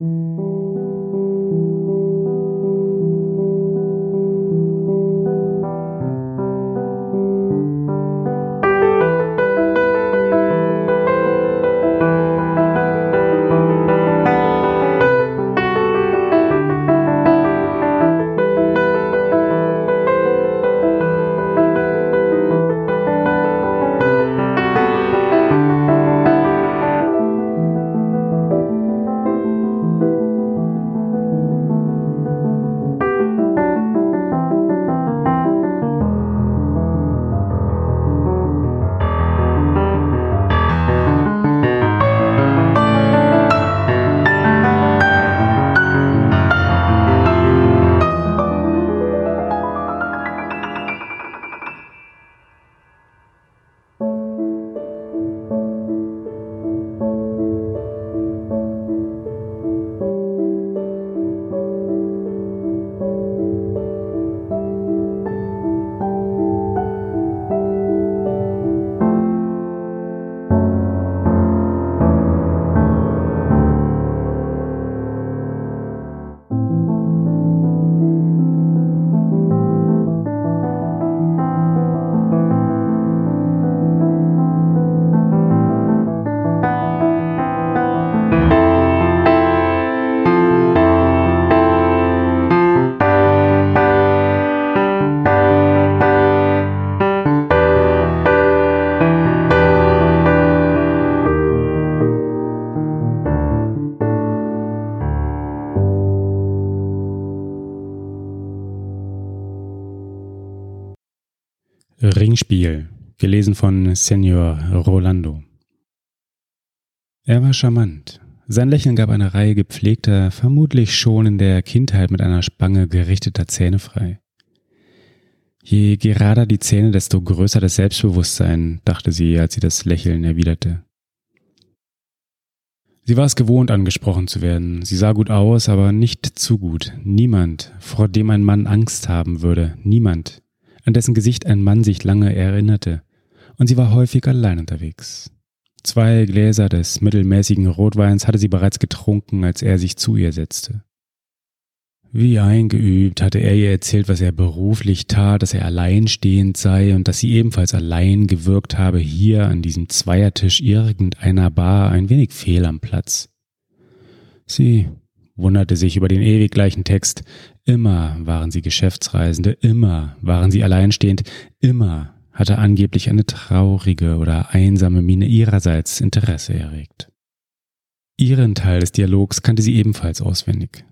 thank mm -hmm. you Ringspiel, gelesen von Senor Rolando. Er war charmant. Sein Lächeln gab eine Reihe gepflegter, vermutlich schon in der Kindheit mit einer Spange gerichteter Zähne frei. Je gerader die Zähne, desto größer das Selbstbewusstsein, dachte sie, als sie das Lächeln erwiderte. Sie war es gewohnt, angesprochen zu werden. Sie sah gut aus, aber nicht zu gut. Niemand, vor dem ein Mann Angst haben würde. Niemand, an dessen Gesicht ein Mann sich lange erinnerte, und sie war häufig allein unterwegs. Zwei Gläser des mittelmäßigen Rotweins hatte sie bereits getrunken, als er sich zu ihr setzte. Wie eingeübt hatte er ihr erzählt, was er beruflich tat, dass er alleinstehend sei und dass sie ebenfalls allein gewirkt habe, hier an diesem Zweiertisch irgendeiner Bar ein wenig fehl am Platz. Sie wunderte sich über den ewig gleichen Text. Immer waren sie Geschäftsreisende, immer waren sie alleinstehend, immer hatte angeblich eine traurige oder einsame Miene ihrerseits Interesse erregt. Ihren Teil des Dialogs kannte sie ebenfalls auswendig.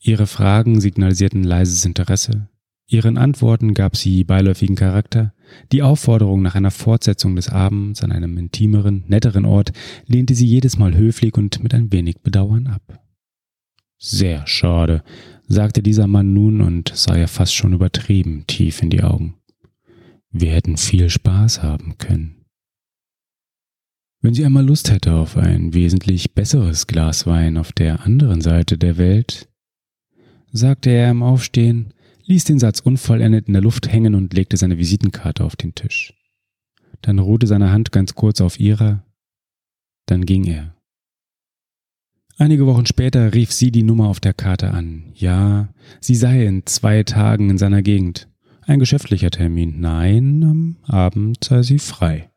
Ihre Fragen signalisierten leises Interesse, ihren Antworten gab sie beiläufigen Charakter, die Aufforderung nach einer Fortsetzung des Abends an einem intimeren, netteren Ort lehnte sie jedes Mal höflich und mit ein wenig Bedauern ab. Sehr schade, sagte dieser Mann nun und sah ihr fast schon übertrieben tief in die Augen. Wir hätten viel Spaß haben können. Wenn sie einmal Lust hätte auf ein wesentlich besseres Glas Wein auf der anderen Seite der Welt, sagte er im Aufstehen, ließ den Satz unvollendet in der Luft hängen und legte seine Visitenkarte auf den Tisch. Dann ruhte seine Hand ganz kurz auf ihrer, dann ging er. Einige Wochen später rief sie die Nummer auf der Karte an. Ja, sie sei in zwei Tagen in seiner Gegend. Ein geschäftlicher Termin. Nein, am Abend sei sie frei.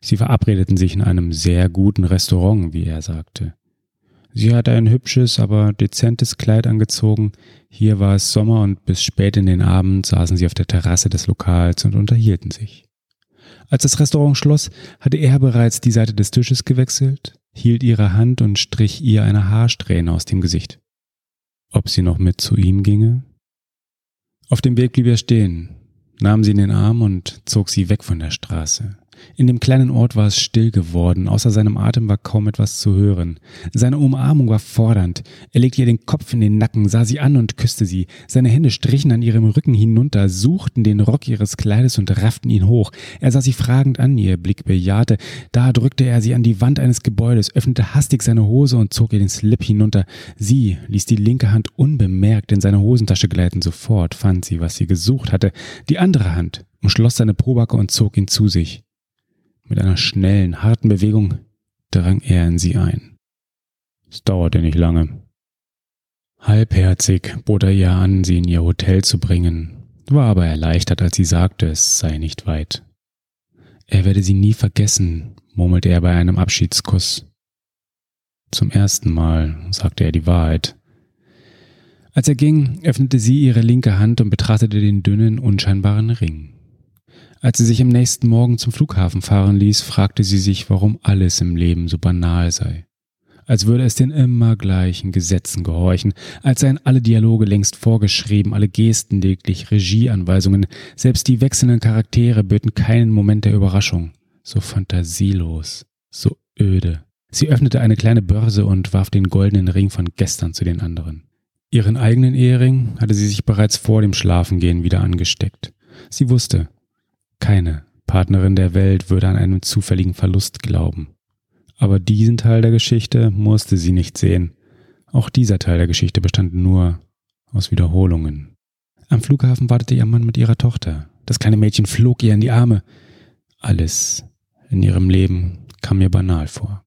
Sie verabredeten sich in einem sehr guten Restaurant, wie er sagte. Sie hatte ein hübsches, aber dezentes Kleid angezogen. Hier war es Sommer und bis spät in den Abend saßen sie auf der Terrasse des Lokals und unterhielten sich. Als das Restaurant schloss, hatte er bereits die Seite des Tisches gewechselt, hielt ihre Hand und strich ihr eine Haarsträhne aus dem Gesicht. Ob sie noch mit zu ihm ginge? Auf dem Weg blieb er stehen, nahm sie in den Arm und zog sie weg von der Straße. In dem kleinen Ort war es still geworden, außer seinem Atem war kaum etwas zu hören. Seine Umarmung war fordernd. Er legte ihr den Kopf in den Nacken, sah sie an und küsste sie. Seine Hände strichen an ihrem Rücken hinunter, suchten den Rock ihres Kleides und rafften ihn hoch. Er sah sie fragend an, ihr Blick bejahte. Da drückte er sie an die Wand eines Gebäudes, öffnete hastig seine Hose und zog ihr den Slip hinunter. Sie ließ die linke Hand unbemerkt in seine Hosentasche gleiten. Sofort fand sie, was sie gesucht hatte. Die andere Hand umschloss seine Probacke und zog ihn zu sich. Mit einer schnellen, harten Bewegung drang er in sie ein. Es dauerte nicht lange. Halbherzig bot er ihr an, sie in ihr Hotel zu bringen, war aber erleichtert, als sie sagte, es sei nicht weit. Er werde sie nie vergessen, murmelte er bei einem Abschiedskuss. Zum ersten Mal sagte er die Wahrheit. Als er ging, öffnete sie ihre linke Hand und betrachtete den dünnen, unscheinbaren Ring. Als sie sich am nächsten Morgen zum Flughafen fahren ließ, fragte sie sich, warum alles im Leben so banal sei. Als würde es den immer gleichen Gesetzen gehorchen, als seien alle Dialoge längst vorgeschrieben, alle Gesten lediglich Regieanweisungen, selbst die wechselnden Charaktere böten keinen Moment der Überraschung. So fantasielos, so öde. Sie öffnete eine kleine Börse und warf den goldenen Ring von gestern zu den anderen. Ihren eigenen Ehering hatte sie sich bereits vor dem Schlafengehen wieder angesteckt. Sie wusste, keine Partnerin der Welt würde an einen zufälligen Verlust glauben. Aber diesen Teil der Geschichte musste sie nicht sehen. Auch dieser Teil der Geschichte bestand nur aus Wiederholungen. Am Flughafen wartete ihr Mann mit ihrer Tochter. Das kleine Mädchen flog ihr in die Arme. Alles in ihrem Leben kam mir banal vor.